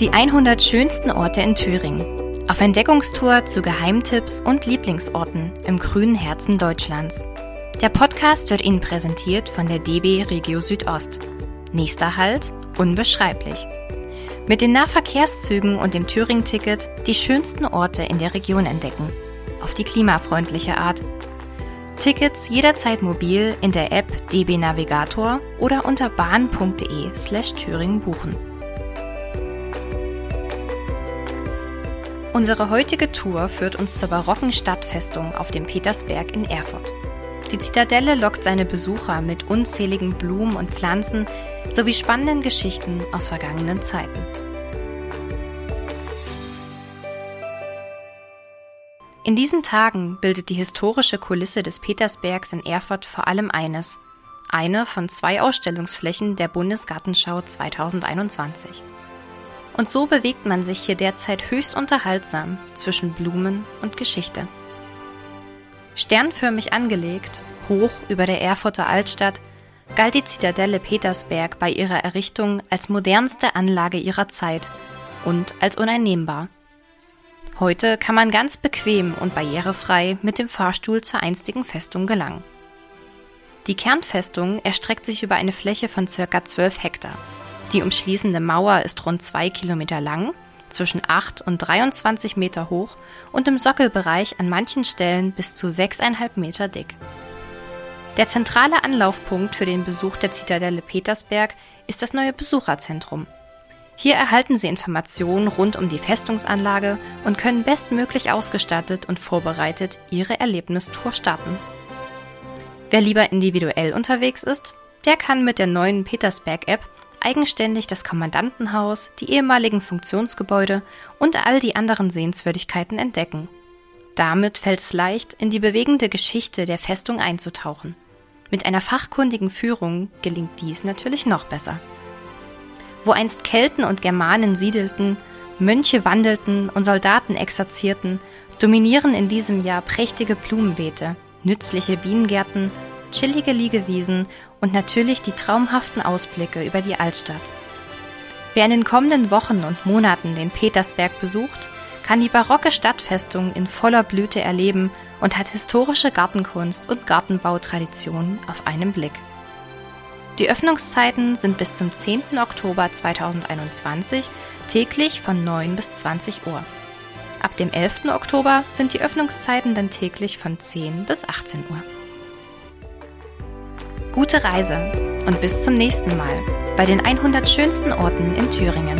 Die 100 schönsten Orte in Thüringen. Auf Entdeckungstour zu Geheimtipps und Lieblingsorten im grünen Herzen Deutschlands. Der Podcast wird Ihnen präsentiert von der DB Regio Südost. Nächster Halt, unbeschreiblich. Mit den Nahverkehrszügen und dem Thüringen-Ticket die schönsten Orte in der Region entdecken. Auf die klimafreundliche Art. Tickets jederzeit mobil in der App DB Navigator oder unter bahn.de slash Thüringen buchen. Unsere heutige Tour führt uns zur barocken Stadtfestung auf dem Petersberg in Erfurt. Die Zitadelle lockt seine Besucher mit unzähligen Blumen und Pflanzen sowie spannenden Geschichten aus vergangenen Zeiten. In diesen Tagen bildet die historische Kulisse des Petersbergs in Erfurt vor allem eines. Eine von zwei Ausstellungsflächen der Bundesgartenschau 2021. Und so bewegt man sich hier derzeit höchst unterhaltsam zwischen Blumen und Geschichte. Sternförmig angelegt, hoch über der Erfurter Altstadt, galt die Zitadelle Petersberg bei ihrer Errichtung als modernste Anlage ihrer Zeit und als uneinnehmbar. Heute kann man ganz bequem und barrierefrei mit dem Fahrstuhl zur einstigen Festung gelangen. Die Kernfestung erstreckt sich über eine Fläche von ca. 12 Hektar. Die umschließende Mauer ist rund zwei Kilometer lang, zwischen 8 und 23 Meter hoch und im Sockelbereich an manchen Stellen bis zu 6,5 Meter dick. Der zentrale Anlaufpunkt für den Besuch der Zitadelle Petersberg ist das neue Besucherzentrum. Hier erhalten Sie Informationen rund um die Festungsanlage und können bestmöglich ausgestattet und vorbereitet Ihre Erlebnistour starten. Wer lieber individuell unterwegs ist, der kann mit der neuen Petersberg-App eigenständig das Kommandantenhaus, die ehemaligen Funktionsgebäude und all die anderen Sehenswürdigkeiten entdecken. Damit fällt es leicht, in die bewegende Geschichte der Festung einzutauchen. Mit einer fachkundigen Führung gelingt dies natürlich noch besser. Wo einst Kelten und Germanen siedelten, Mönche wandelten und Soldaten exerzierten, dominieren in diesem Jahr prächtige Blumenbeete, nützliche Bienengärten, chillige Liegewiesen und natürlich die traumhaften Ausblicke über die Altstadt. Wer in den kommenden Wochen und Monaten den Petersberg besucht, kann die barocke Stadtfestung in voller Blüte erleben und hat historische Gartenkunst und Gartenbautraditionen auf einen Blick. Die Öffnungszeiten sind bis zum 10. Oktober 2021 täglich von 9 bis 20 Uhr. Ab dem 11. Oktober sind die Öffnungszeiten dann täglich von 10 bis 18 Uhr. Gute Reise und bis zum nächsten Mal bei den 100 schönsten Orten in Thüringen.